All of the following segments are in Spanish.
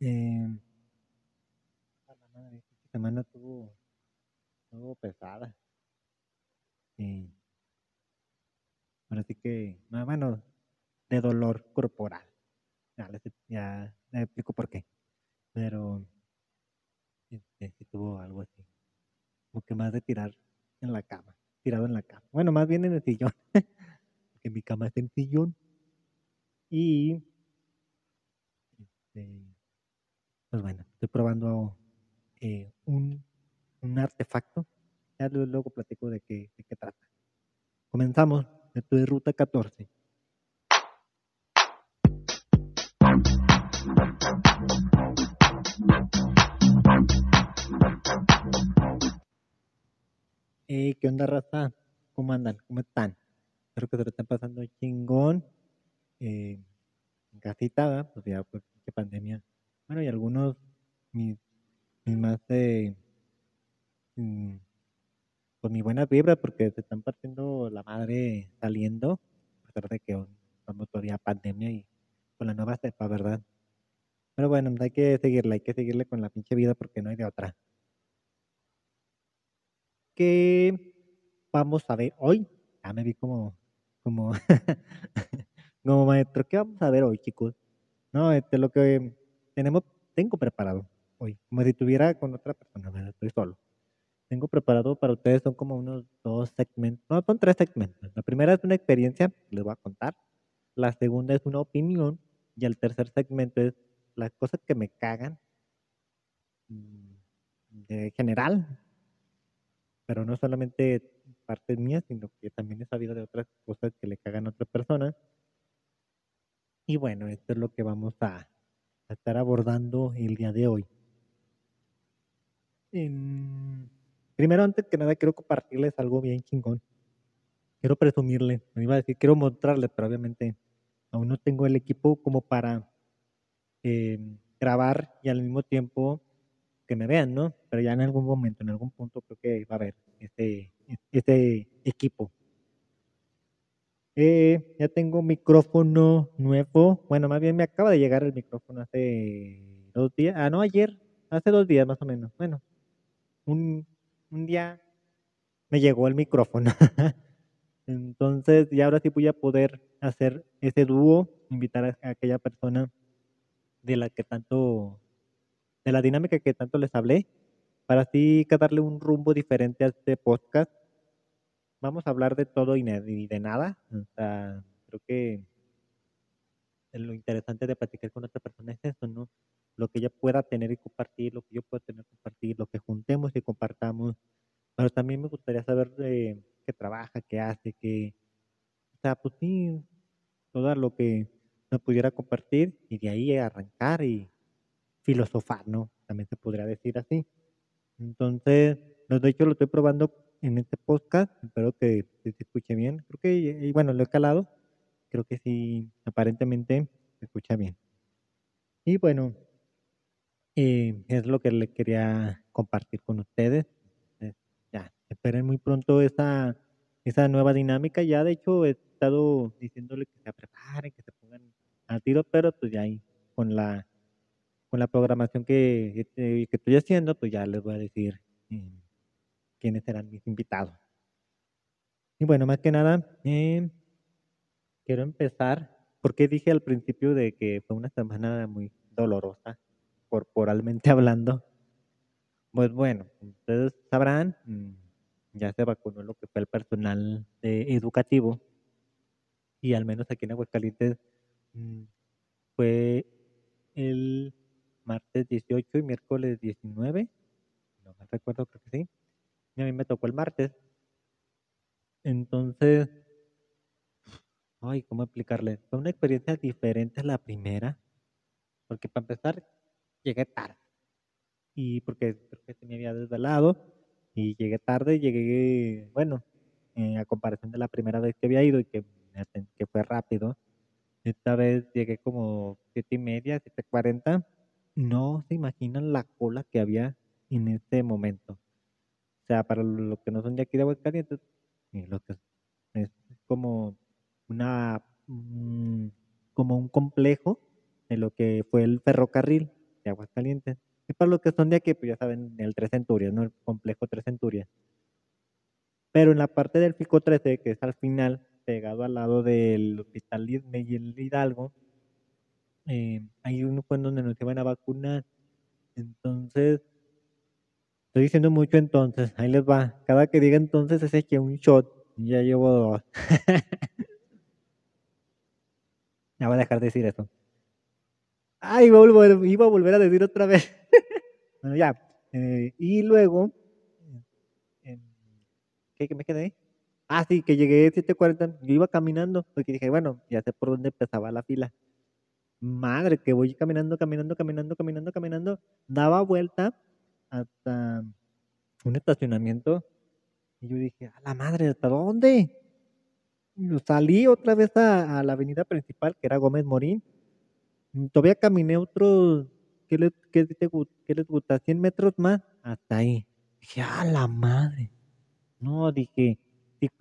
Eh, esta semana estuvo, estuvo pesada. Y ahora sí que, ah, bueno, de dolor corporal. Ya, les- ya les explico por qué. Pero este, sí tuvo algo así. Como que más de tirar en la cama, tirado en la cama. Bueno, más bien en el sillón. Porque mi cama es en sillón. Y este, pues bueno, estoy probando eh, un, un artefacto. Ya lu- luego platico de qué, de qué trata. Comenzamos. Esto es Ruta 14. Hey, ¿qué onda, raza? ¿Cómo andan? ¿Cómo están? Espero que se lo estén pasando chingón. Eh, en casita. Pues ya, pues, qué pandemia. Bueno, y algunos, mis, mis más, eh, mm, pues mi buena vibra, porque se están partiendo la madre saliendo, a pesar de que estamos todavía pandemia y con la nueva cepa, ¿verdad? Pero bueno, hay que seguirle, hay que seguirle con la pinche vida porque no hay de otra. ¿Qué vamos a ver hoy? Ya me vi como, como, como maestro. ¿Qué vamos a ver hoy, chicos? No, este, lo que tenemos, tengo preparado hoy, como si estuviera con otra persona, ¿verdad? estoy solo. Tengo preparado para ustedes, son como unos dos segmentos, no, son tres segmentos. La primera es una experiencia, les voy a contar. La segunda es una opinión. Y el tercer segmento es las cosas que me cagan mm, de general, pero no solamente partes mías, sino que también he sabido de otras cosas que le cagan a otras personas. Y bueno, esto es lo que vamos a, a estar abordando el día de hoy. Primero, antes que nada, quiero compartirles algo bien chingón. Quiero presumirles, me iba a decir, quiero mostrarles, pero obviamente aún no tengo el equipo como para eh, grabar y al mismo tiempo que me vean, ¿no? Pero ya en algún momento, en algún punto creo que va a haber este, este equipo. Eh, ya tengo micrófono nuevo. Bueno, más bien me acaba de llegar el micrófono hace dos días. Ah, no, ayer. Hace dos días más o menos. Bueno, un, un día me llegó el micrófono. Entonces, ya ahora sí voy a poder hacer ese dúo, invitar a, a aquella persona de la que tanto, de la dinámica que tanto les hablé, para así darle un rumbo diferente a este podcast. Vamos a hablar de todo y de nada. O sea, creo que lo interesante de platicar con otra persona es eso, ¿no? Lo que ella pueda tener y compartir, lo que yo pueda tener y compartir, lo que juntemos y compartamos. Pero también me gustaría saber de qué trabaja, qué hace, qué... O sea, pues sí, todo lo que me pudiera compartir y de ahí arrancar y filosofar, ¿no? También se podría decir así. Entonces, de hecho lo estoy probando en este podcast, espero que se escuche bien. Creo que, y bueno, lo he calado, creo que sí, aparentemente se escucha bien. Y bueno, eh, es lo que le quería compartir con ustedes. Eh, ya, esperen muy pronto esa, esa nueva dinámica. Ya de hecho he estado diciéndole que se preparen, que se pongan al tiro, pero pues ya ahí con la, con la programación que, que que estoy haciendo, pues ya les voy a decir eh, quiénes serán mis invitados. Y bueno, más que nada, eh, quiero empezar, porque dije al principio de que fue una semana muy dolorosa, corporalmente hablando. Pues bueno, ustedes sabrán, mm, ya se vacunó lo que fue el personal eh, educativo, y al menos aquí en Aguascalientes mm, fue el martes 18 y miércoles 19, no me recuerdo, creo que sí. Y a mí me tocó el martes. Entonces, ay, ¿cómo explicarles? Fue una experiencia diferente a la primera, porque para empezar, llegué tarde. Y porque creo que se me había desvelado, y llegué tarde, llegué, bueno, eh, a comparación de la primera vez que había ido y que, que fue rápido, esta vez llegué como siete y media, siete cuarenta. No se imaginan la cola que había en ese momento. Sea, para los que no son de aquí de Aguascalientes, y lo que es como una mm, como un complejo de lo que fue el ferrocarril de Aguascalientes. Y para los que son de aquí, pues ya saben, el Tres Centurias, ¿no? El complejo Tres Centurias. Pero en la parte del Pico 13, que es al final, pegado al lado del Hospital Miguel Hidalgo, eh, hay uno fue donde nos iban a vacunar. Entonces, estoy diciendo mucho entonces, ahí les va. Cada que diga entonces es que un shot, ya llevo dos. ya voy a dejar de decir eso. Ay, iba a volver, iba a, volver a decir otra vez. bueno, ya. Eh, y luego, ¿qué, me quedé? Ah, sí, que llegué a 7.40. Yo iba caminando porque dije, bueno, ya sé por dónde empezaba la fila. Madre, que voy caminando, caminando, caminando, caminando, caminando. Daba vuelta hasta un estacionamiento. Y yo dije, a la madre, ¿hasta dónde? Y salí otra vez a, la avenida principal, que era Gómez Morín. Todavía caminé otros, ¿qué les, qué, les gusta? 100 metros más hasta ahí. Dije, a la madre. No, dije,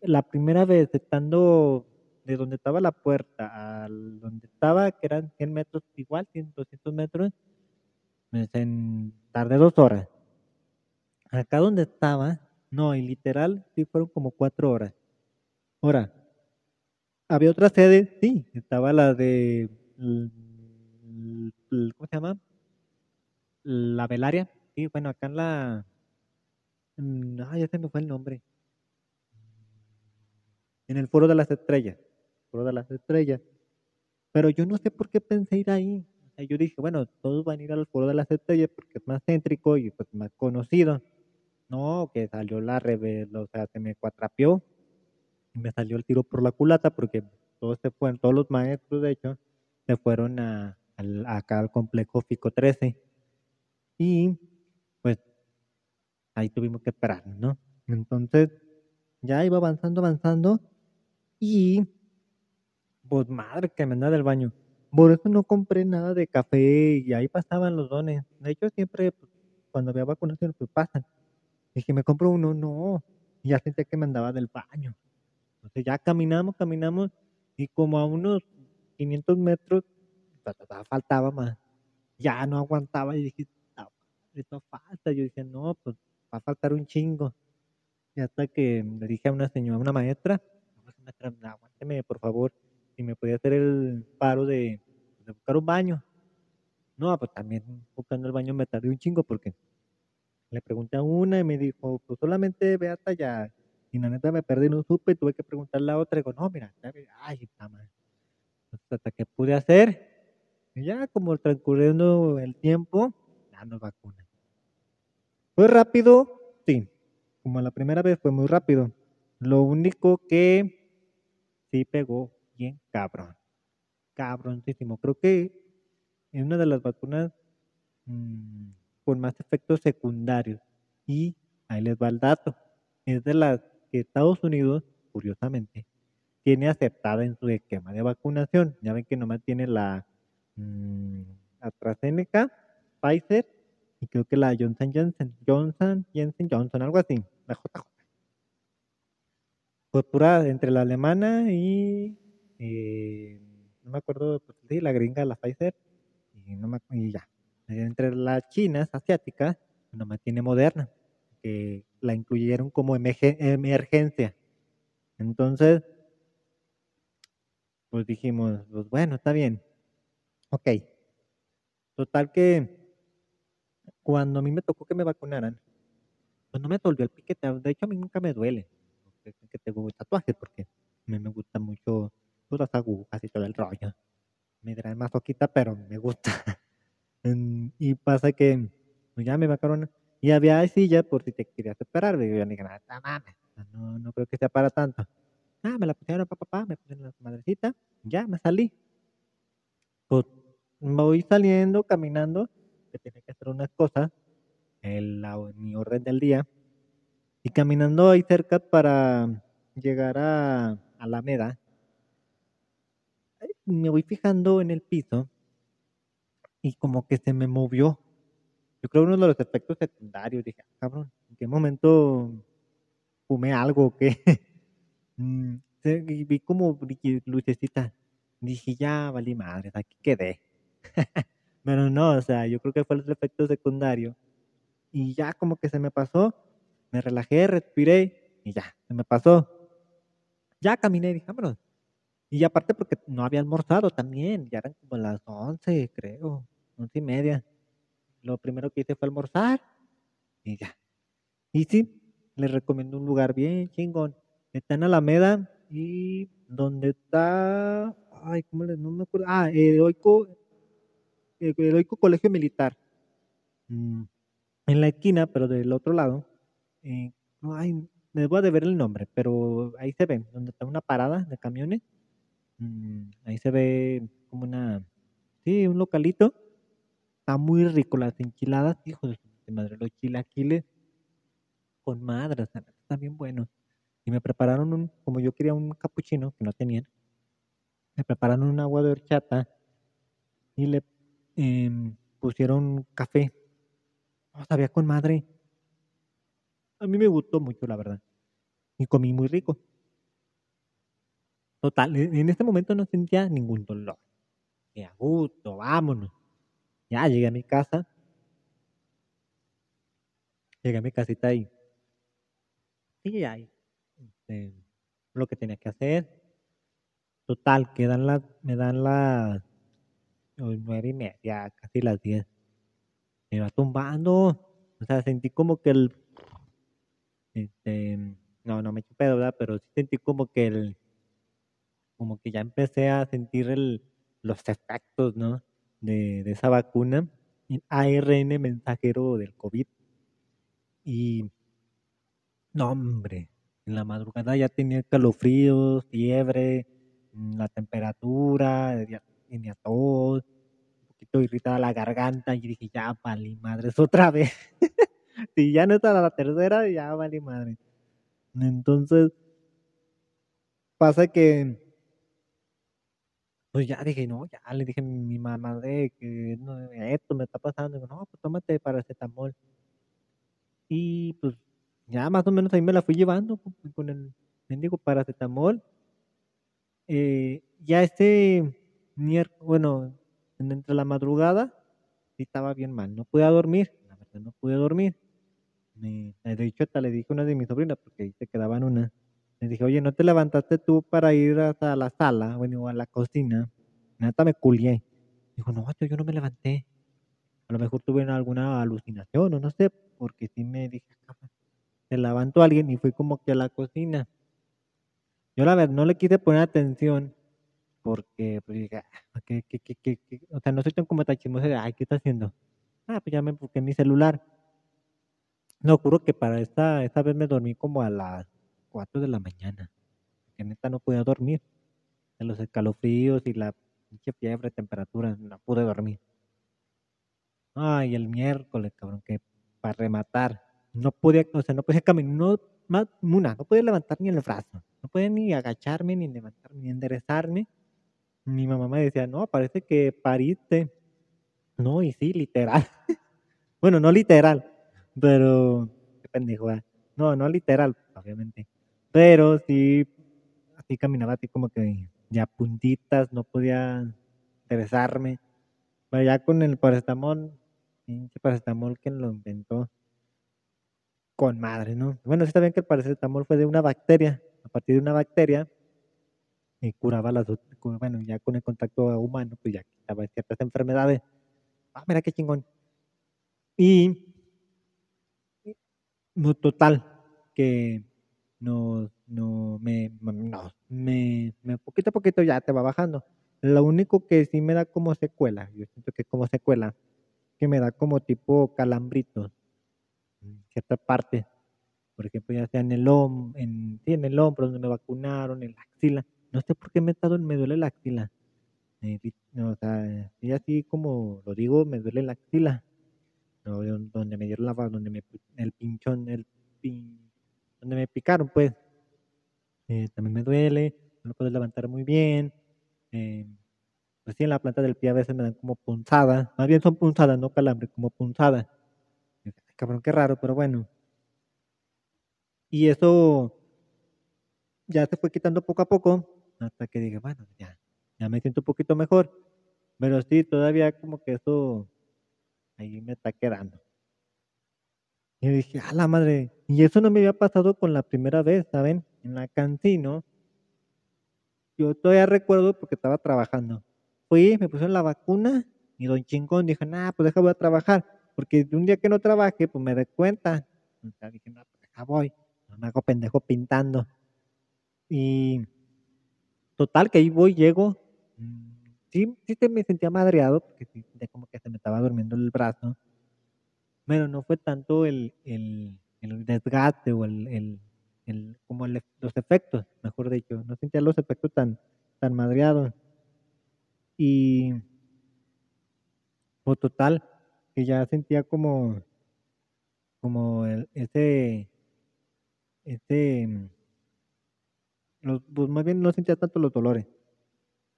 la primera vez estando de donde estaba la puerta a donde estaba, que eran 100 metros, igual, 100, 200 metros, en, tardé dos horas. Acá donde estaba, no, y literal, sí fueron como cuatro horas. Ahora, había otra sede, sí, estaba la de, ¿cómo se llama? La velaria, sí, bueno, acá en la, ah, ya se me fue el nombre. En el Foro de las Estrellas, Foro de las Estrellas. Pero yo no sé por qué pensé ir ahí. yo dije, bueno, todos van a ir al Foro de las Estrellas porque es más céntrico y pues más conocido. No, que salió la rebel, o sea, se me cuatrapeó y me salió el tiro por la culata porque todos se fueron, todos los maestros, de hecho, se fueron a, acá al complejo FICO 13. Y pues ahí tuvimos que esperar, ¿no? Entonces, ya iba avanzando, avanzando y pues madre que me anda del baño. Por eso no compré nada de café y ahí pasaban los dones. De hecho, siempre pues, cuando había vacunación, pues pasan. Dije, me compro uno, no. Y ya sentía que me andaba del baño. Entonces ya caminamos, caminamos y como a unos 500 metros, faltaba más. Ya no aguantaba y dije, esto falta. Yo dije, no, pues va a faltar un chingo. Y hasta que le dije a una señora, a una maestra, aguánteme por favor, si me podía hacer el paro de, de buscar un baño. No, pues también buscando el baño me tardé un chingo porque le pregunté a una y me dijo, pues solamente ve hasta allá. Y la neta me perdí, no supe, tuve que preguntarle a otra. Y digo, no, mira, ay, está mal. Hasta que pude hacer, y ya como transcurriendo el tiempo, ya nos vacunan. ¿Fue rápido? Sí. Como la primera vez fue muy rápido. Lo único que sí pegó bien cabrón. Cabroncísimo. Creo que es una de las vacunas mmm, con más efectos secundarios. Y ahí les va el dato. Es de las que Estados Unidos, curiosamente, tiene aceptada en su esquema de vacunación. Ya ven que nomás tiene la mmm, AstraZeneca, Pfizer y creo que la Johnson Johnson, Johnson, Jensen Johnson, algo así, la JJ. Pues entre la alemana y eh, no me acuerdo, pues, sí, la gringa, la Pfizer, y, no me, y ya entre las chinas asiáticas, nomás tiene Moderna, que la incluyeron como emergencia. Entonces, pues dijimos, pues bueno, está bien. Ok. Total que cuando a mí me tocó que me vacunaran, pues no me dolió el piquete. De hecho, a mí nunca me duele que tengo tatuajes porque me, me gusta mucho pues, las agujas y todo el rollo. Me trae más poquita, pero me gusta. y pasa que pues me vacaron y había silla por si te querías separar. Y yo dije, no, no creo que sea para tanto. Ah, me la pusieron papá, papá, me pusieron la madrecita, ya me salí. Pues me voy saliendo, caminando, que tenía que hacer unas cosas, en, la, mi orden del día, y caminando ahí cerca para llegar a Alameda, me voy fijando en el piso y como que se me movió. Yo creo uno de los efectos secundarios. Dije, ah, cabrón, ¿en qué momento fumé algo que mm, vi como lucecita. Dije, ya valí madre, aquí quedé. Pero no, o sea, yo creo que fue el efecto secundario. Y ya como que se me pasó, me relajé, respiré y ya, se me pasó. Ya caminé dije, vámonos. Y aparte porque no había almorzado también, ya eran como las 11, creo, once y media. Lo primero que hice fue almorzar y ya. Y sí, les recomiendo un lugar bien chingón. Está en Alameda y donde está, ay, ¿cómo le, no me acuerdo? Ah, Heroico, Heroico Colegio Militar. Mm, en la esquina, pero del otro lado. Eh, ay, me voy a deber el nombre, pero ahí se ve, donde está una parada de camiones Mm, ahí se ve como una, sí, un localito. Está muy rico las enchiladas, hijo de madre, los chilaquiles con madre, están bien buenos. Y me prepararon un, como yo quería un capuchino, que no tenían, me prepararon un agua de horchata y le em, pusieron café. Oh, sabía con madre. A mí me gustó mucho, la verdad. Y comí muy rico. Total, en este momento no sentía ningún dolor. Y a gusto, vámonos. Ya llegué a mi casa. Llegué a mi casita y. Sí, ahí. Este, lo que tenía que hacer. Total, que dan las, me dan las nueve y media, casi las diez. Me va tumbando. O sea, sentí como que el. Este, no, no me chupé, ¿verdad? Pero sí sentí como que el como que ya empecé a sentir el, los efectos, ¿no? De, esa vacuna, el ARN mensajero del COVID. Y, no, hombre, en la madrugada ya tenía calofríos, fiebre, mm, la temperatura, tenía tos, un poquito irritada la garganta y dije, ya vale madres otra vez. si ya no está la tercera, ya vale madre. Entonces, pasa que pues ya dije, no, ya le dije a mi mamá de que esto me está pasando. Digo, no, pues tómate paracetamol. Y pues ya más o menos ahí me la fui llevando con el mendigo paracetamol. Eh, ya este miércoles, bueno, entre la madrugada, sí estaba bien mal. No podía dormir, la verdad no pude dormir. Me, de hecho, hasta le dije a una de mis sobrinas, porque ahí se quedaban una le dije, oye, ¿no te levantaste tú para ir hasta la sala, bueno, a la cocina? Nada, me culié. Dijo, no, yo no me levanté. A lo mejor tuve alguna alucinación o no sé, porque sí me dije, se levantó alguien y fui como que a la cocina. Yo la verdad no le quise poner atención porque pues, dije, ah, ¿qué, qué, o sea, no soy tan como tachimoso de, ay, ¿qué está haciendo? Ah, pues ya me busqué mi celular. No, juro que para esta, esta vez me dormí como a las 4 de la mañana. Que neta no podía dormir. De los escalofríos y la pinche fiebre, temperatura, no pude dormir. Ay, el miércoles, cabrón, que para rematar. No podía, o sea, no podía caminar, no, más, una, no podía levantar ni el brazo. No podía ni agacharme, ni levantarme, ni enderezarme. Mi mamá me decía, no, parece que pariste. No, y sí, literal. bueno, no literal, pero qué pendejo. No, no literal, obviamente. Pero sí, así caminaba así como que ya puntitas, no podía interesarme. Pero ya con el paracetamol, pinche paracetamol que lo inventó con madre, ¿no? Bueno, sí está bien que el paracetamol fue de una bacteria, a partir de una bacteria, y curaba las bueno, ya con el contacto humano, pues ya quitaba ciertas enfermedades. Ah, mira qué chingón. Y, no, total, que no, no, me, no, me, me, poquito a poquito ya te va bajando. Lo único que sí me da como secuela, yo siento que como secuela, que me da como tipo calambritos en cierta parte. Por ejemplo, ya sea en el hombro, en, sí, en el hombro donde me vacunaron, en la axila. No sé por qué me, estado, me duele la axila. o sea, y así como lo digo, me duele la axila. donde me dieron la donde me el pinchón, el pin, donde me picaron, pues. Eh, también me duele, no puedo levantar muy bien. Eh, pues sí, en la planta del pie a veces me dan como punzadas. Más bien son punzadas, no calambre, como punzadas. Cabrón, qué raro, pero bueno. Y eso ya se fue quitando poco a poco, hasta que dije, bueno, ya, ya me siento un poquito mejor. Pero sí, todavía como que eso ahí me está quedando. Y dije, a la madre, y eso no me había pasado con la primera vez, ¿saben? En la cantina, yo todavía recuerdo porque estaba trabajando. Fui, me pusieron la vacuna y don chingón dijo, nah, pues deja voy a trabajar, porque de un día que no trabaje, pues me doy cuenta. sea, dije, no, pues deja voy, no me hago pendejo pintando. Y total, que ahí voy, llego. Mm, sí, sí me sentía madreado, porque sí, como que se me estaba durmiendo el brazo pero no fue tanto el, el, el desgaste o el, el, como los efectos, mejor dicho, no sentía los efectos tan, tan madreados. Y o total, que ya sentía como, como ese, ese, los, pues más bien no sentía tanto los dolores.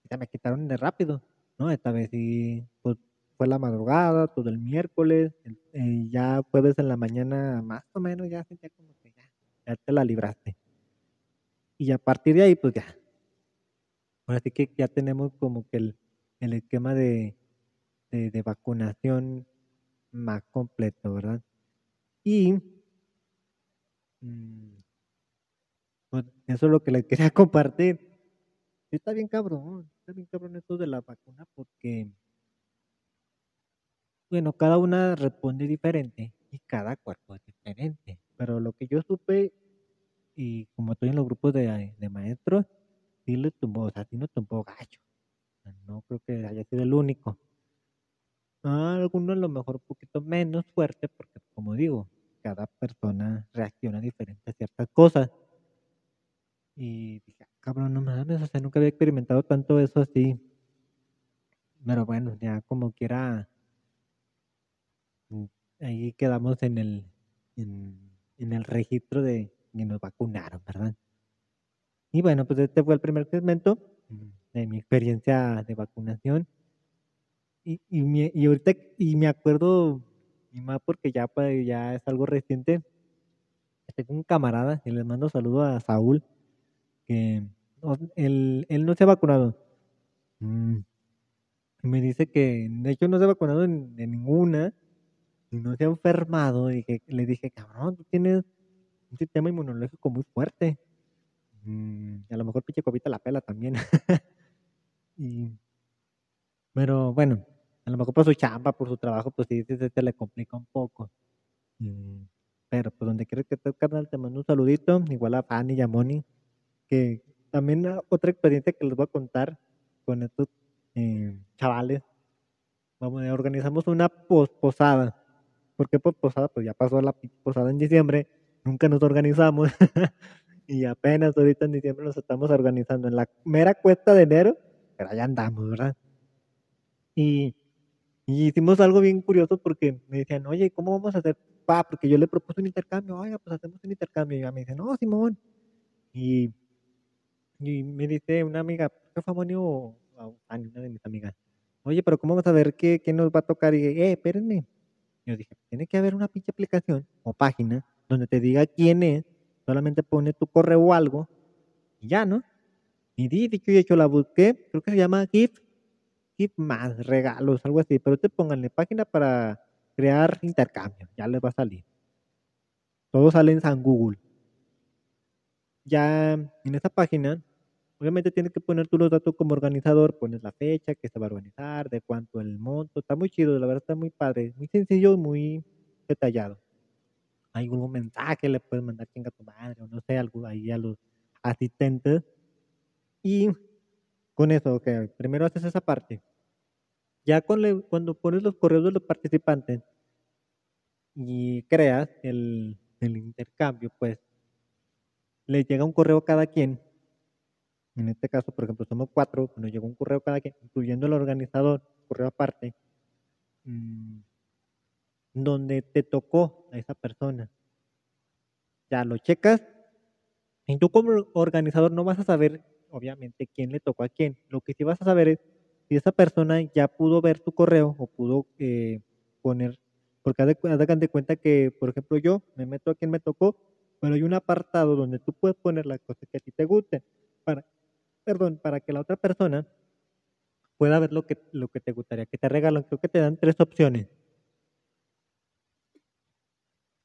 Ya me quitaron de rápido, ¿no? Esta vez sí, pues fue la madrugada, todo el miércoles, eh, ya jueves en la mañana más o menos ya sentía como que ya, ya te la libraste. Y a partir de ahí, pues ya. Ahora sí que ya tenemos como que el, el esquema de, de, vacunación más completo, ¿verdad? Y mm, pues eso es lo que les quería compartir. Está bien cabrón, está bien cabrón esto de la vacuna porque bueno, cada una responde diferente y cada cuerpo es diferente. Pero lo que yo supe, y como estoy en los grupos de, maestros, sí le tumbó, o sea, sí nos tumbó gacho. No creo que haya sido el único. algunos a lo mejor un poquito menos fuerte, porque como digo, cada persona reacciona diferente a ciertas cosas. Y dije, ah, cabrón, no mames, o sea, nunca había experimentado tanto eso así. Pero bueno, ya como quiera ahí quedamos en el, en, el registro de que nos vacunaron, ¿verdad? Y bueno, pues este fue el primer segmento de mi experiencia de vacunación. Y, y, y ahorita, y me acuerdo, y más porque ya, pues, ya es algo reciente, tengo un camarada, y les mando saludo a Saúl, que él, él no se ha vacunado. Mm, me dice que, de hecho, no se ha vacunado en ninguna, y no se ha enfermado, y le dije, cabrón, tú tienes un sistema inmunológico muy fuerte. Mm, a lo mejor pinche cobita la pela también. y, pero bueno, a lo mejor por su chamba, por su trabajo, pues sí, se, le complica un poco. Pero pues donde quieras que estés, carnal, te mando un saludito, igual a Fanny y a Moni, que también otra experiencia que les voy a contar con estos eh, chavales. Vamos, organizamos una posada porque pues posada, pues ya pasó la posada en diciembre, nunca nos organizamos y apenas ahorita en diciembre nos estamos organizando en la mera cuesta de enero, pero allá andamos, ¿verdad? Y, hicimos algo bien curioso porque me decían, oye, ¿cómo vamos a hacer? Pa, porque yo le propuse un intercambio, oiga, pues hacemos un intercambio. Y ella me dice, no, Simón. Y, y me dice una amiga, ¿qué fue o una de mis amigas? Oye, pero ¿cómo vamos a ver qué, qué nos va a tocar? Y dije, eh, espérenme, dije, tiene que haber una pinche aplicación o página donde te diga quién es, solamente pone tu correo o algo y ya, ¿no? Y di, dicho y hecho, la busqué, creo que se llama Gift, Gift más, regalos, algo así, pero te pónganle página para crear intercambio, ya les va a salir. Todo sale en San Google. Ya en esa página Obviamente tienes que poner tú los datos como organizador, pones la fecha que se va a organizar, de cuánto el monto, está muy chido, la verdad está muy padre, muy sencillo y muy detallado. Hay algún mensaje, le puedes mandar chinga a tu madre, o no sé, algo ahí a los asistentes. Y con eso, ok, primero haces esa parte. Ya cuando pones los correos de los participantes y creas el, el intercambio, pues le llega un correo a cada quien en este caso, por ejemplo, somos cuatro, nos llegó un correo cada quien, incluyendo el organizador, correo aparte, mm, donde te tocó a esa persona. Ya lo checas y tú como organizador no vas a saber, obviamente, quién le tocó a quién. Lo que sí vas a saber es si esa persona ya pudo ver tu correo o pudo eh, poner, porque hagan de cuenta que, por ejemplo, yo me meto a quien me tocó, pero hay un apartado donde tú puedes poner las cosas que a ti te gusten. Para, perdón, para que la otra persona pueda ver lo que, lo que te gustaría que te regalan. Creo que te dan tres opciones.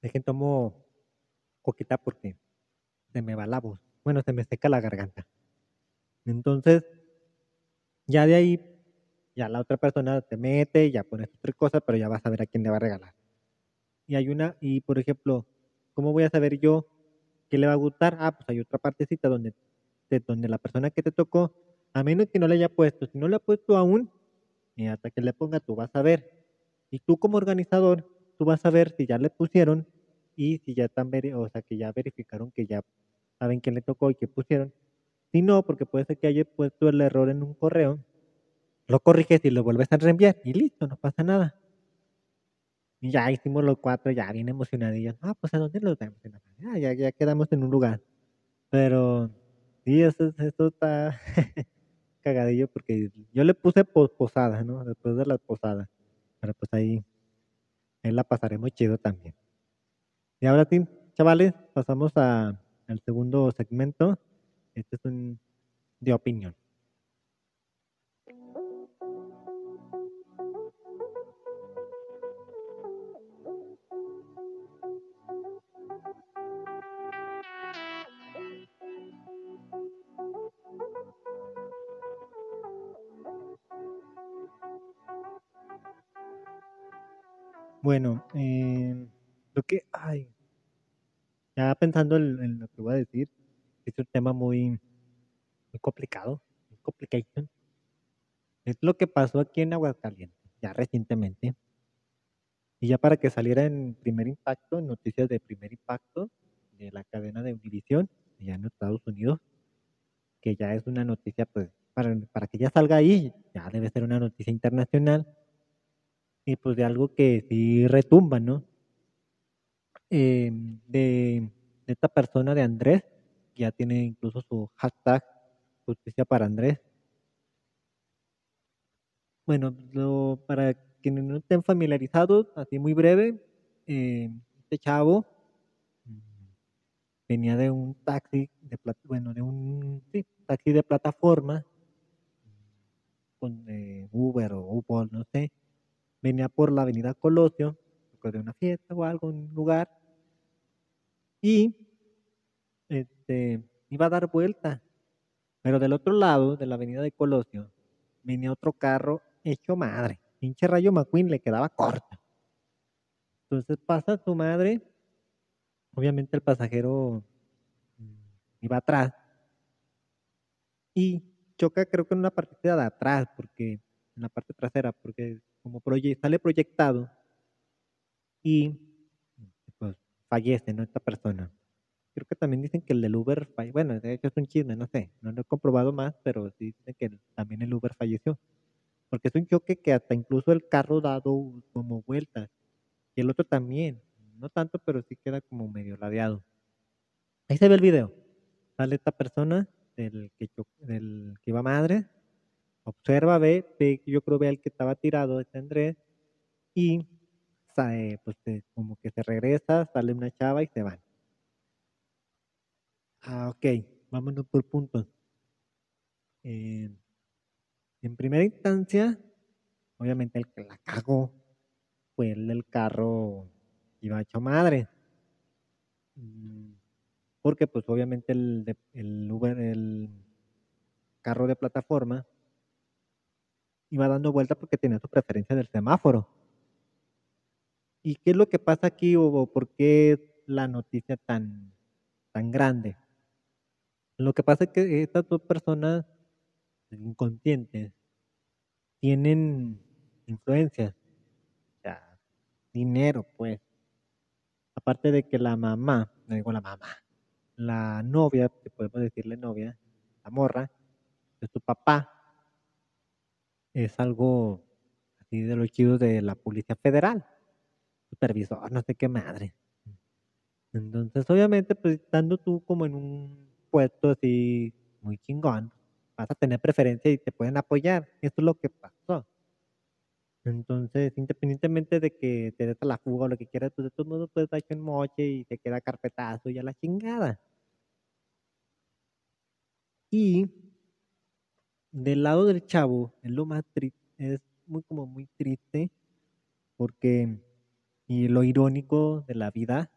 Dejen tomo coquita porque se me va la voz. Bueno, se me seca la garganta. Entonces, ya de ahí, ya la otra persona te mete, ya pones otra cosa, pero ya vas a ver a quién le va a regalar. Y hay una, y por ejemplo, ¿cómo voy a saber yo qué le va a gustar? Ah, pues hay otra partecita donde, donde la persona que te tocó, a menos que no le haya puesto, si no le ha puesto aún, y hasta que le ponga, tú vas a ver. Y tú como organizador, tú vas a ver si ya le pusieron y si ya están, o sea, que ya verificaron que ya saben quién le tocó y qué pusieron. Si no, porque puede ser que haya puesto el error en un correo, lo corriges y lo vuelves a reenviar y listo, no pasa nada. Y ya hicimos los cuatro, ya bien emocionadillos. Ah, pues a dónde los vemos. Ah, ya, ya quedamos en un lugar. Pero sí, eso, eso está cagadillo porque yo le puse posada, ¿no? Después de la posada. Pero pues ahí, ahí la pasaremos chido también. Y ahora sí, chavales, pasamos al segundo segmento. Este es un de opinión. Bueno, eh, lo que, ay, ya pensando en, lo que voy a decir, es un tema muy, muy complicado, muy complication. Es lo que pasó aquí en Aguascalientes, ya recientemente. Y ya para que saliera en primer impacto, en noticias de primer impacto de la cadena de Univision, ya en Estados Unidos, que ya es una noticia, pues, para, para que ya salga ahí, ya debe ser una noticia internacional. Y pues de algo que sí retumba, ¿no? Eh, de, esta persona de Andrés, ya tiene incluso su hashtag justicia para Andrés. Bueno, para quienes no estén familiarizados, así muy breve, eh, este chavo venía de un taxi, de bueno, de un taxi de plataforma, con eh, Uber o Uber, no sé, venía por la avenida Colosio, de una fiesta o algo, un lugar, y este, iba a dar vuelta. Pero del otro lado, de la avenida de Colosio, venía otro carro hecho madre. Pinche rayo McQueen le quedaba corto. Entonces pasa su madre. Obviamente el pasajero mm, iba atrás. Y choca creo que en una parte de atrás, porque en la parte trasera, porque como sale proyectado y fallece, ¿no? Esta persona. Creo que también dicen que el del Uber, bueno, de hecho es un chisme, no sé, no lo he comprobado más, pero sí dicen que también el Uber falleció. Porque es un choque que hasta incluso el carro dado como vueltas. Y el otro también, no tanto, pero sí queda como medio ladeado. Ahí se ve el video. Sale esta persona del que, del que iba madre, observa, ve, ve, yo creo ve al que estaba tirado, este Andrés, y eh, pues como que se regresa, sale una chava y se van. Ah, ok, vámonos por puntos. En primera instancia, obviamente el que la cagó fue el del carro iba hecho madre. Mm, porque pues obviamente el, el Uber, el carro de plataforma, iba dando vuelta porque tenía su preferencia del semáforo. ¿Y qué es lo que pasa aquí o, por qué la noticia tan, tan grande? Lo que pasa es que estas dos personas inconscientes tienen influencias, o sea, dinero, pues. Aparte de que la mamá, no digo la mamá, la novia, que podemos decirle novia, la morra, de su papá, es algo así de los chidos de la Policía Federal supervisor, no sé qué madre. Entonces, obviamente, pues estando tú como en un puesto así muy chingón, vas a tener preferencia y te pueden apoyar. Eso es lo que pasó. Entonces, independientemente de que te des a la fuga o lo que quieras, pues de todos modos puedes dar en moche y te queda carpetazo y a la chingada. Y del lado del chavo es lo más es muy como muy triste porque y lo irónico de la vida,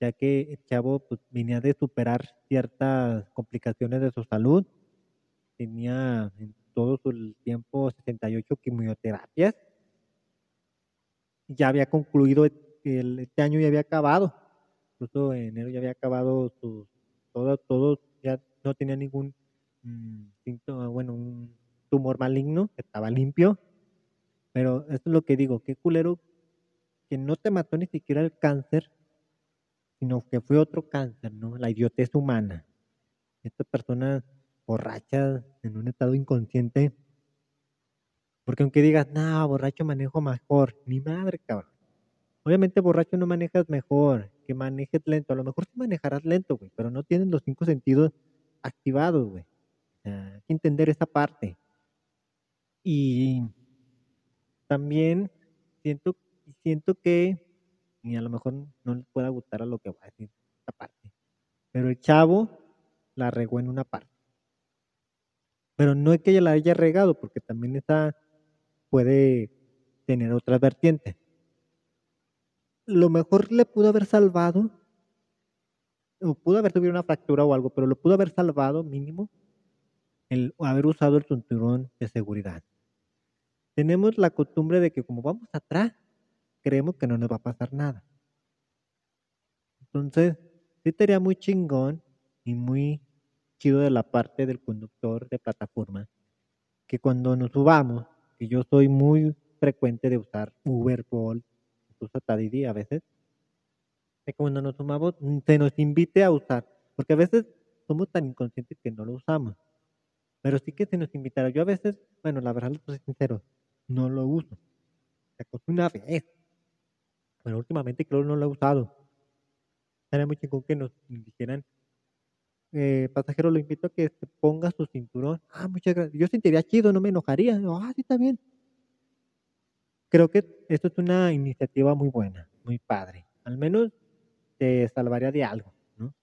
ya que el chavo pues, venía de superar ciertas complicaciones de su salud, tenía en todo su tiempo 78 quimioterapias, ya había concluido el, este año ya había acabado, incluso en enero ya había acabado su, todo, todo, ya no tenía ningún mm, bueno, un tumor maligno, estaba limpio, pero eso es lo que digo, qué culero que no te mató ni siquiera el cáncer, sino que fue otro cáncer, ¿no? La idiotez humana. Esta persona borracha, en un estado inconsciente, porque aunque digas, no, borracho manejo mejor, ni madre, cabrón. Obviamente borracho no manejas mejor, que manejes lento. A lo mejor sí manejarás lento, güey, pero no tienes los cinco sentidos activados, güey. Hay que entender esa parte. Y también siento siento que, y a lo mejor no les pueda gustar a lo que va a decir esta parte, pero el chavo la regó en una parte. Pero no es que ella la haya regado, porque también esa puede tener otra vertiente. Lo mejor le pudo haber salvado, o pudo haber tenido una fractura o algo, pero lo pudo haber salvado mínimo el haber usado el cinturón de seguridad. Tenemos la costumbre de que como vamos atrás, creemos que no nos va a pasar nada. Entonces, sí sería muy chingón y muy chido de la parte del conductor de plataforma que cuando nos subamos, que yo soy muy frecuente de usar Uber, Bolt, incluso hasta Didi a veces, que cuando nos sumamos se nos invite a usar, porque a veces somos tan inconscientes que no lo usamos, pero sí que se nos invitara. Yo a veces, bueno, la verdad, lo soy sincero, no lo uso. Se una vez, pero últimamente creo que no lo he usado. Sería muy chingón que nos dijeran, eh, pasajero, lo invito a que se ponga su cinturón. Ah, muchas gracias. Yo sentiría chido, no me enojaría. Ah, sí, está bien. Creo que esto es una iniciativa muy buena, muy padre. Al menos te salvaría de algo, ¿no?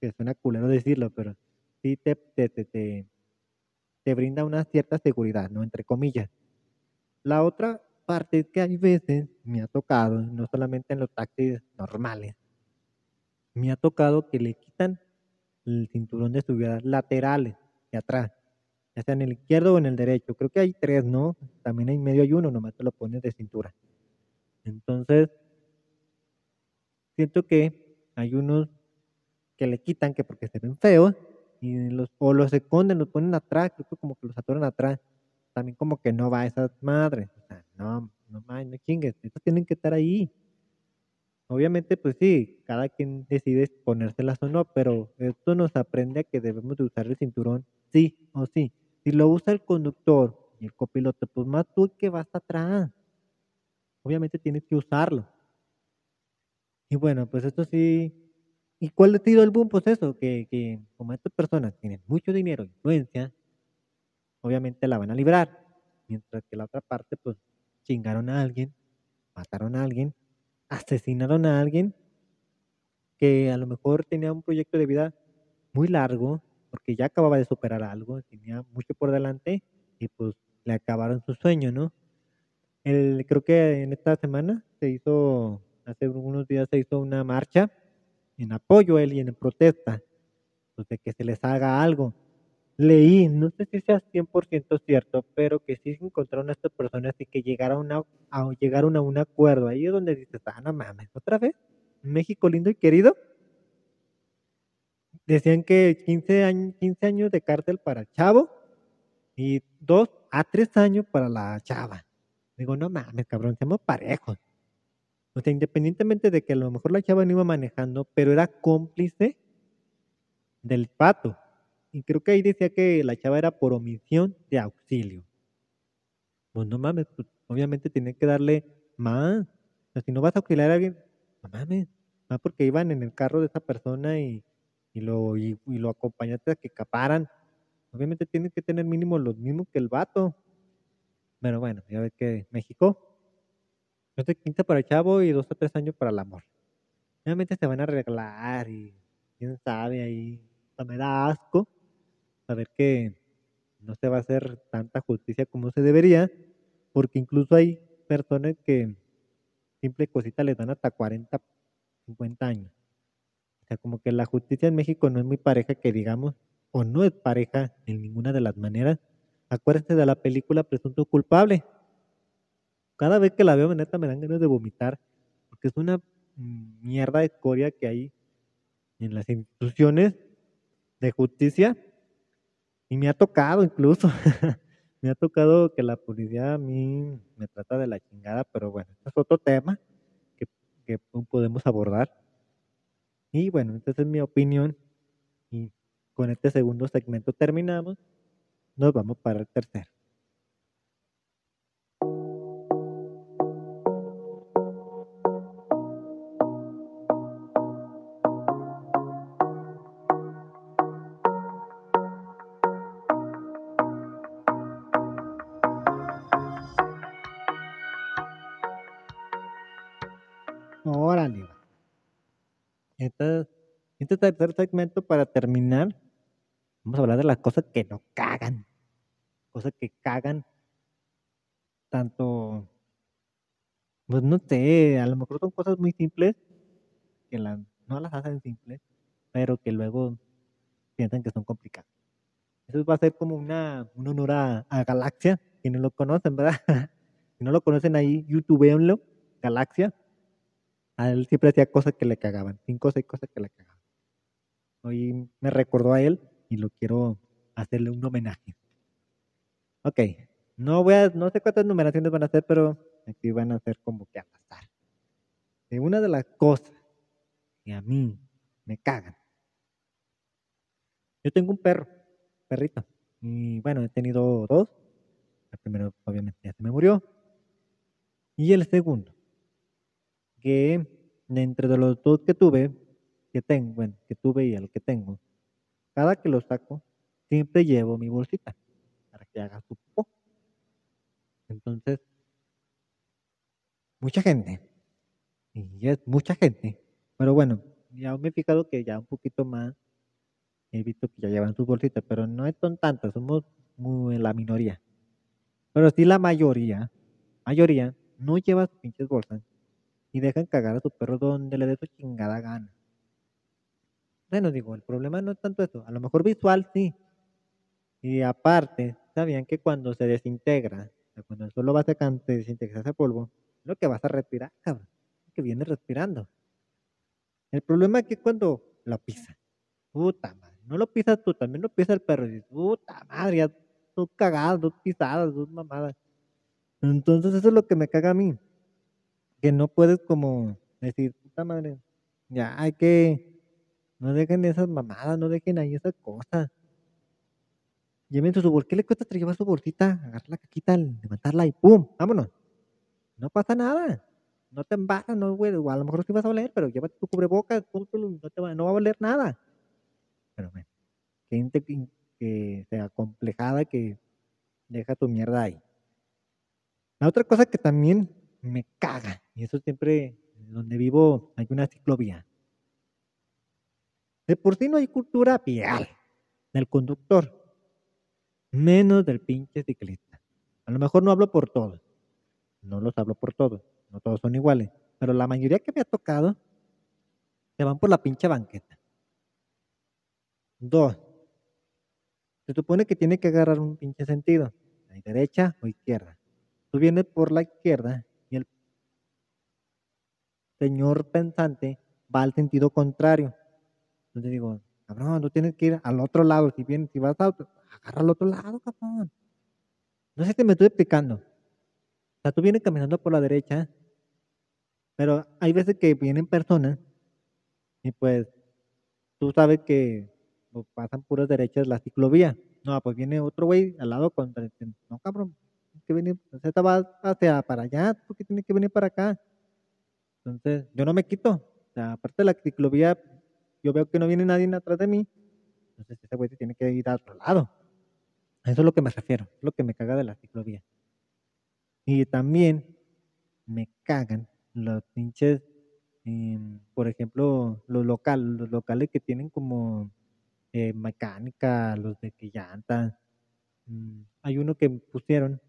Que suena culero decirlo, pero sí te, te, te, te brinda una cierta seguridad, ¿no? Entre comillas. La otra parte que hay veces me ha tocado, no solamente en los taxis normales, me ha tocado que le quitan el cinturón de seguridad laterales de atrás, ya sea en el izquierdo o en el derecho. Creo que hay tres, ¿no? También hay medio y uno, nomás te lo pones de cintura. Entonces, siento que hay unos que le quitan que porque se ven feos y los, o los esconden, los ponen atrás, creo que como que los atoran atrás también como que no va a esas madres. O sea, no, no, no chingues, estos tienen que estar ahí. Obviamente, pues sí, cada quien decide ponérselas o no, pero esto nos aprende a que debemos de usar el cinturón sí o sí. Si lo usa el conductor y el copiloto, pues más tú que vas atrás. Obviamente tienes que usarlo. Y bueno, pues esto sí. ¿Y cuál ha sido el boom? Pues eso, que, que como estas personas tienen mucho dinero, influencia, obviamente la van a librar, mientras que la otra parte, pues chingaron a alguien, mataron a alguien, asesinaron a alguien que a lo mejor tenía un proyecto de vida muy largo, porque ya acababa de superar algo, tenía mucho por delante y pues le acabaron su sueño, ¿no? El, creo que en esta semana se hizo, hace unos días se hizo una marcha en apoyo a él y en protesta, pues de que se les haga algo leí, no sé si sea 100% cierto, pero que sí se encontraron a estas personas y que llegaron a, a, llegaron a un acuerdo. Ahí es donde dices, ah, no mames, otra vez, México lindo y querido. Decían que 15 años, 15 años de cárcel para el chavo y 2 a 3 años para la chava. Digo, no mames, cabrón, seamos parejos. O sea, independientemente de que a lo mejor la chava no iba manejando, pero era cómplice del pato. Y creo que ahí decía que la chava era por omisión de auxilio. Pues no mames, pues, obviamente tiene que darle más. O si no vas a auxiliar a alguien, no mames. Más porque iban en el carro de esa persona y, lo, y, lo acompañaste a que caparan. Obviamente tiene que tener mínimo los mismos que el vato. Pero bueno, ya ves que México, no sé, 15 para el chavo y dos o tres años para el amor. Obviamente se van a arreglar y quién sabe ahí, me da asco saber que no se va a hacer tanta justicia como se debería, porque incluso hay personas que simple cosita les dan hasta 40, 50 años. O sea, como que la justicia en México no es muy pareja que digamos, o no es pareja en ninguna de las maneras. Acuérdense de la película Presunto Culpable. Cada vez que la veo, neta, me dan ganas de vomitar, porque es una mierda de escoria que hay en las instituciones de justicia. Y me ha tocado incluso, me ha tocado que la policía a mí me trata de la chingada, pero bueno, este es otro tema que, que podemos abordar. Y bueno, esta es mi opinión. Y con este segundo segmento terminamos. Nos vamos para el tercero. Este tercer segmento, para terminar, vamos a hablar de las cosas que no cagan. Cosas que cagan tanto, pues no sé, a lo mejor son cosas muy simples, que no las hacen simples, pero que luego piensan que son complicadas. Eso va a ser como una, un honor a, Galaxia, que no lo conocen, ¿verdad? si no lo conocen ahí, youtubeenlo, Galaxia. A él siempre hacía cosas que le cagaban, cinco o seis cosas que le cagaban. Hoy me recordó a él y lo quiero hacerle un homenaje. Ok, no voy a, no sé cuántas numeraciones van a hacer, pero aquí van a ser como que a pasar. De una de las cosas que a mí me cagan. Yo tengo un perro, perrito, y bueno, he tenido dos. El primero obviamente ya se me murió. Y el segundo, que entre de los dos que tuve, que tengo, bueno, que tuve y el que tengo, cada que lo saco, siempre llevo mi bolsita para que haga su popó. Entonces, mucha gente, y es mucha gente, pero bueno, ya me he fijado que ya un poquito más he visto que ya llevan sus bolsitas, pero no son tantas, somos muy la minoría. Pero sí la mayoría, mayoría, no lleva sus pinches bolsas y dejan cagar a su perro donde le dé su chingada gana. Bueno, digo, el problema no es tanto eso, a lo mejor visual sí. Y aparte, sabían que cuando se desintegra, cuando el suelo va secando, se desintegra ese polvo, lo que vas a respirar, cabrón, que viene respirando. El problema es que cuando lo pisa, puta madre, no lo pisas tú, también lo pisa el perro, y dices, puta madre, ya dos cagadas, dos pisadas, dos mamadas. Entonces eso es lo que me caga a mí, que no puedes como decir, puta madre, ya hay que no dejen esas mamadas, no dejen ahí esas cosas. Lleven su bolsita. ¿Qué le cuesta llevar su bolsita? Agarrar la caquita, levantarla y ¡pum! ¡Vámonos! No pasa nada. No te embarras, no, güey. A lo mejor sí vas a oler, pero llévate tu cubrebocas, no, te va, no va a oler nada. Pero bueno, gente que sea complejada que deja tu mierda ahí. La otra cosa que también me caga, y eso siempre, donde vivo hay una ciclovía. De por sí no hay cultura vial del conductor, menos del pinche ciclista. A lo mejor no hablo por todos, no los hablo por todos, no todos son iguales, pero la mayoría que me ha tocado se van por la pinche banqueta. Dos, se supone que tiene que agarrar un pinche sentido, hay derecha o izquierda. Tú vienes por la izquierda señor pensante va al sentido contrario. Entonces digo, cabrón, tú tienes que ir al otro lado. Si vienes, si vas a agarra al otro lado, cabrón. No sé si me estoy explicando. O sea, tú vienes caminando por la derecha, pero hay veces que vienen personas y pues tú sabes que pasan puras derechas la ciclovía. No, pues viene otro güey al lado contra. No, cabrón, que viene, se va hacia para allá, tú que tienes que venir para acá. Entonces, yo no me quito. O sea, aparte de la ciclovía, yo veo que no viene nadie atrás de mí, entonces ese güey tiene que ir a otro lado. eso es lo que me refiero, es lo que me caga de la ciclovía. Y también me cagan los pinches, em, por ejemplo, los locales, los locales que tienen como eh, mecánica, los de que llantan, mm, hay uno que pusieron,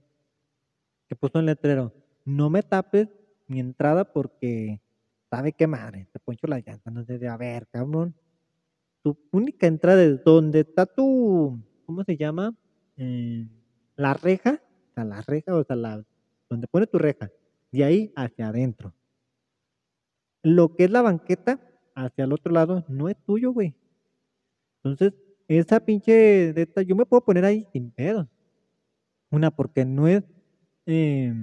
que puso en letrero, no me tapes mi entrada porque sabe qué madre, te poncho la llanta, no sé, a ver, cabrón, tu única entrada es donde está tu, ¿cómo se llama? Eh, la reja, o sea, la reja, o sea, la, donde pone tu reja, de ahí hacia adentro. Lo que es la banqueta, hacia el otro lado, no es tuyo, güey. Entonces, esa pinche de esta, yo me puedo poner ahí sin pedo. Una, porque no es, eh,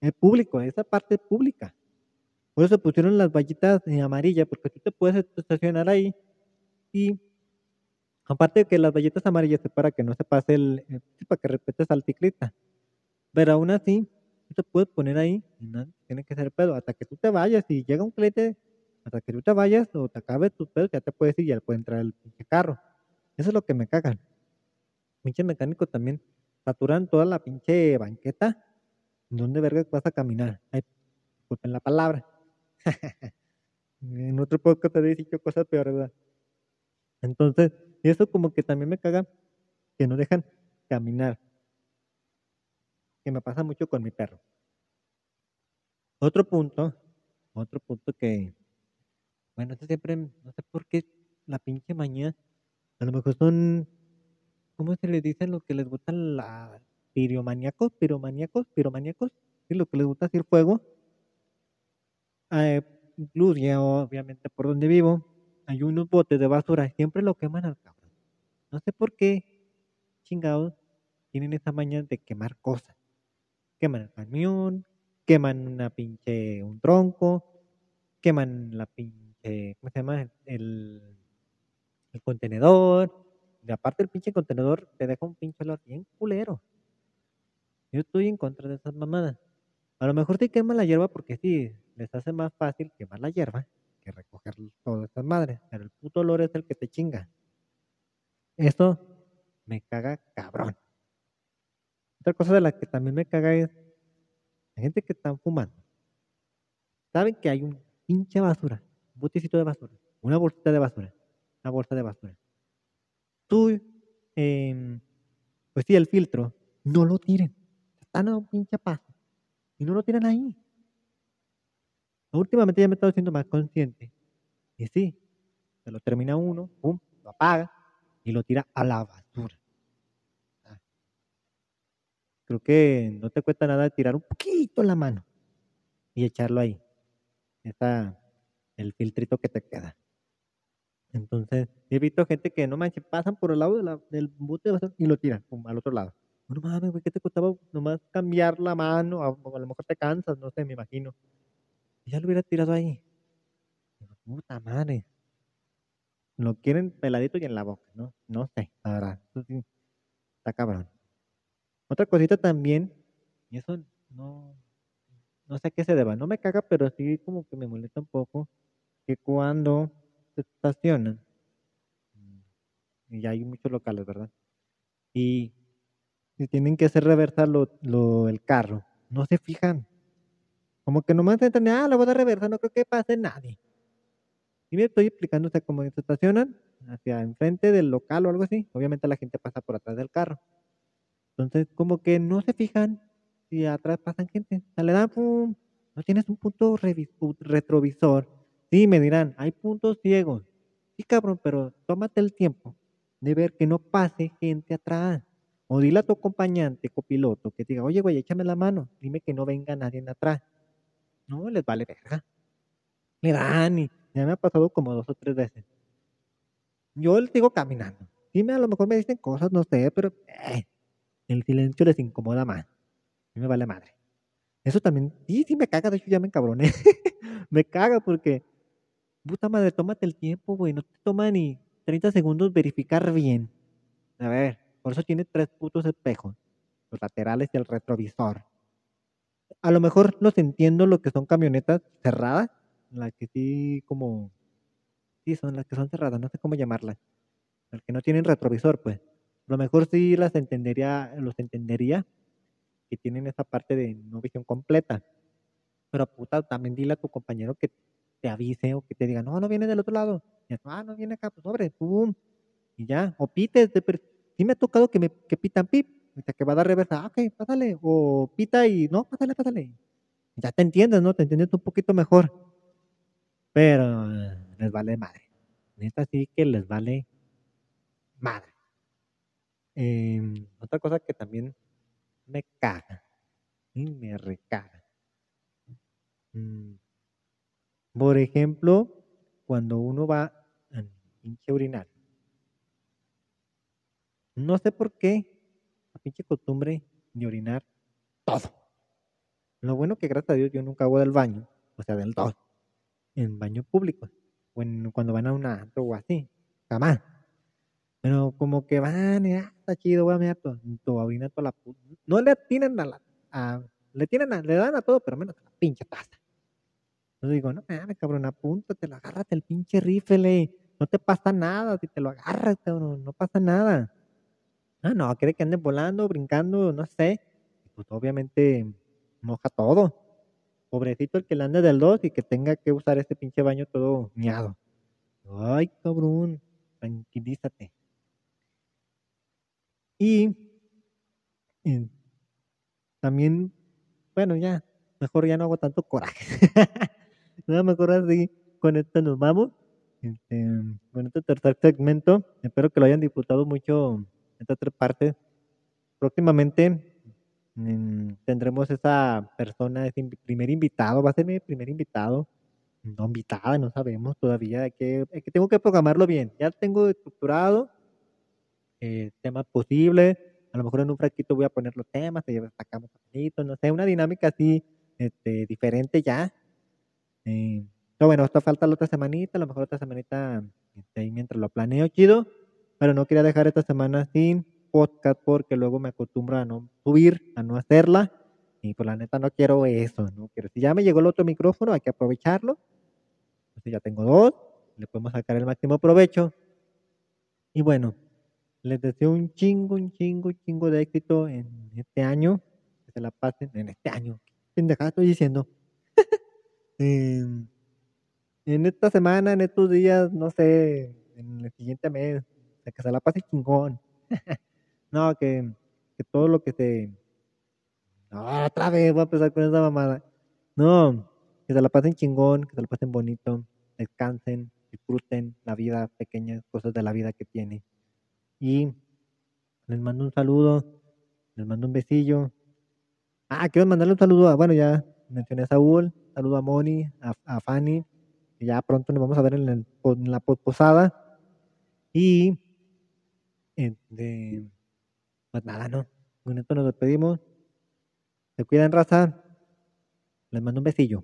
es público, esa parte es pública. Por eso pusieron las vallitas en amarilla, porque tú te puedes estacionar ahí y aparte de que las vallitas amarillas es para que no se pase el, eh, para que respetes al ciclista. Pero aún así, tú te puedes poner ahí no tiene que ser pedo. Hasta que tú te vayas y llega un cliente, hasta que tú te vayas o te acabes tus pedos, ya te puedes ir y ya puede entrar el pinche carro. Eso es lo que me cagan. Pinche mecánico también saturan toda la pinche banqueta. ¿Dónde verga vas a caminar? Ay, disculpen la palabra. en otro podcast te he dicho cosas peores, ¿verdad? Entonces, eso como que también me caga que no dejan caminar. Que me pasa mucho con mi perro. Otro punto, otro punto que, bueno, este siempre, no sé por qué la pinche mañana, a lo mejor son, ¿cómo se les dice lo que les gusta la piromaníacos, piromaníacos, piromaníacos? Sí, lo que les gusta decir fuego. Eh, obviamente, por donde vivo, hay unos botes de basura siempre lo queman al cabrón. No sé por qué chingados tienen esa mañana de quemar cosas. Queman el camión, queman una pinche, un tronco, queman la pinche, ¿cómo se llama? El, el contenedor. Y aparte el pinche contenedor te deja un pinche olor bien culero. Yo estoy en contra de esas mamadas. A lo mejor te queman la hierba porque sí, les hace más fácil quemar la hierba recoger todas estas madres, pero el puto olor es el que te chinga. Esto me caga cabrón. Otra cosa de la que también me caga es la gente que está fumando. Saben que hay un pinche basura, un botecito de basura, una bolsita de basura, una bolsa de basura. Tú, eh, pues sí, el filtro, no lo tiren. Están a pinche paso y no lo tiran ahí. Últimamente ya me he estado siendo más consciente. Y sí, se lo termina uno, pum, lo apaga y lo tira a la basura. Ah. Creo que no te cuesta nada tirar un poquito la mano y echarlo ahí. Está el filtrito que te queda. Entonces, he visto gente que no manches, pasan por el lado del bote de basura y lo tiran pum, al otro lado. No mames, güey, ¿qué te costaba nomás cambiar la mano? A, a lo mejor te cansas, no sé, me imagino ya lo hubiera tirado ahí. Puta madre. Lo quieren peladito y en la boca, ¿no? No sé, la verdad. está cabrón. Otra cosita también, y eso no, no sé a qué se deba. No me caga, pero sí como que me molesta un poco que cuando se estacionan, y ya hay muchos locales, ¿verdad? Y si tienen que hacer reversar lo, el carro, no se fijan como que nomás entran, ah, la voy a reversa, no creo que pase nadie. Y me estoy explicando, o sea, como se estacionan hacia enfrente del local o algo así, obviamente la gente pasa por atrás del carro. Entonces, como que no se fijan si atrás pasan gente. O sea, le dan, pum, no tienes un punto retrovisor. Sí, me dirán, hay puntos ciegos. Sí, cabrón, pero tómate el tiempo de ver que no pase gente atrás. O dile a tu acompañante, copiloto, que diga, oye, güey, échame la mano, dime que no venga nadie atrás. No, les vale verga. Le dan y ya me ha pasado como dos o tres veces. Yo les sigo caminando. Dime, a lo mejor me dicen cosas, no sé, pero eh, el silencio les incomoda más. A me vale madre. Eso también, sí, sí me caga, de hecho ya me encabroné. me caga porque, puta madre, tómate el tiempo, güey, no te toma ni 30 segundos verificar bien. A ver, por eso tiene tres putos espejos, los laterales y el retrovisor a lo mejor los entiendo lo que son camionetas cerradas, las que sí como, sí son las que son cerradas, no sé cómo llamarlas, las que no tienen retrovisor, pues. A lo mejor sí las entendería, los entendería que tienen esa parte de no visión completa. Pero puta, también dile a tu compañero que te avise o que te diga, no, no viene del otro lado. Y ah, no viene acá, pues sobre, pum. Y ya, o pites, sí me ha tocado que me que pitan pip, que va a dar reversa, ah, ok, pásale, o pita y no, pásale, pásale. Ya te entiendes, ¿no? Te entiendes un poquito mejor. Pero les vale madre. Neta sí que les vale madre. Em, otra cosa que también me caga y me recaga. Mm, por ejemplo, cuando uno va a pinche. No sé por qué la pinche costumbre de orinar todo. Lo bueno que gracias a Dios yo nunca hago del baño, o sea, del todo, en baño público, o cuando van a un antro o así, jamás. Pero como que van y ah, está chido, voy a mirar todo, orina toda la puta. No le atinan a la, le, tienen a, le dan a todo, pero menos a la pinche taza. Yo digo, no mames, cabrón, apúntate, lo agarras el pinche rifle, no te pasa nada, si te lo agarras, cabrón, no pasa nada. Ah, no, quiere que ande volando, brincando, no sé. Pues obviamente moja todo. Pobrecito el que le ande del 2 y que tenga que usar ese pinche baño todo miado. Ay, cabrón, tranquilízate. Y, y también, bueno, ya, mejor ya no hago tanto coraje. Nada mejor así, con esto nos vamos. Este, con este tercer segmento, espero que lo hayan disfrutado mucho esta otra parte. Próximamente mm, tendremos esa persona, ese primer invitado, va a ser mi primer invitado, no invitada, no sabemos todavía, que, que tengo que programarlo bien. Ya tengo estructurado eh, temas posibles, a lo mejor en un frasquito voy a poner los temas, sacamos no sé, una dinámica así este, diferente ya, eh, bueno, esto falta la otra semanita, a lo mejor otra semanita este, ahí mientras lo planeo, chido. Pero no quería dejar esta semana sin podcast porque luego me acostumbro a no subir, a no hacerla. Y por pues, la neta no quiero eso, no quiero. Si ya me llegó el otro micrófono, hay que aprovecharlo. Entonces ya tengo dos, le podemos sacar el máximo provecho. Y bueno, les deseo un chingo, un chingo, un chingo de éxito en este año. Que se la pasen en este año. ¿Qué pendejada estoy diciendo? en, esta semana, en estos días, no sé, en el siguiente mes, que se la pase chingón. no, que, que todo lo que se... No, otra vez voy a empezar con esa mamada. No, que se la pasen chingón, que se la pasen bonito, descansen, disfruten la vida, pequeñas cosas de la vida que tiene. Y les mando un saludo, les mando un besillo. Ah, quiero mandarle un saludo a, bueno, ya mencioné a Saúl, saludo a Moni, a, Fanny, que ya pronto nos vamos a ver en, la posada. Y este, pues nada, ¿no? Con esto nos despedimos. Se cuidan, raza. Les mando un besillo.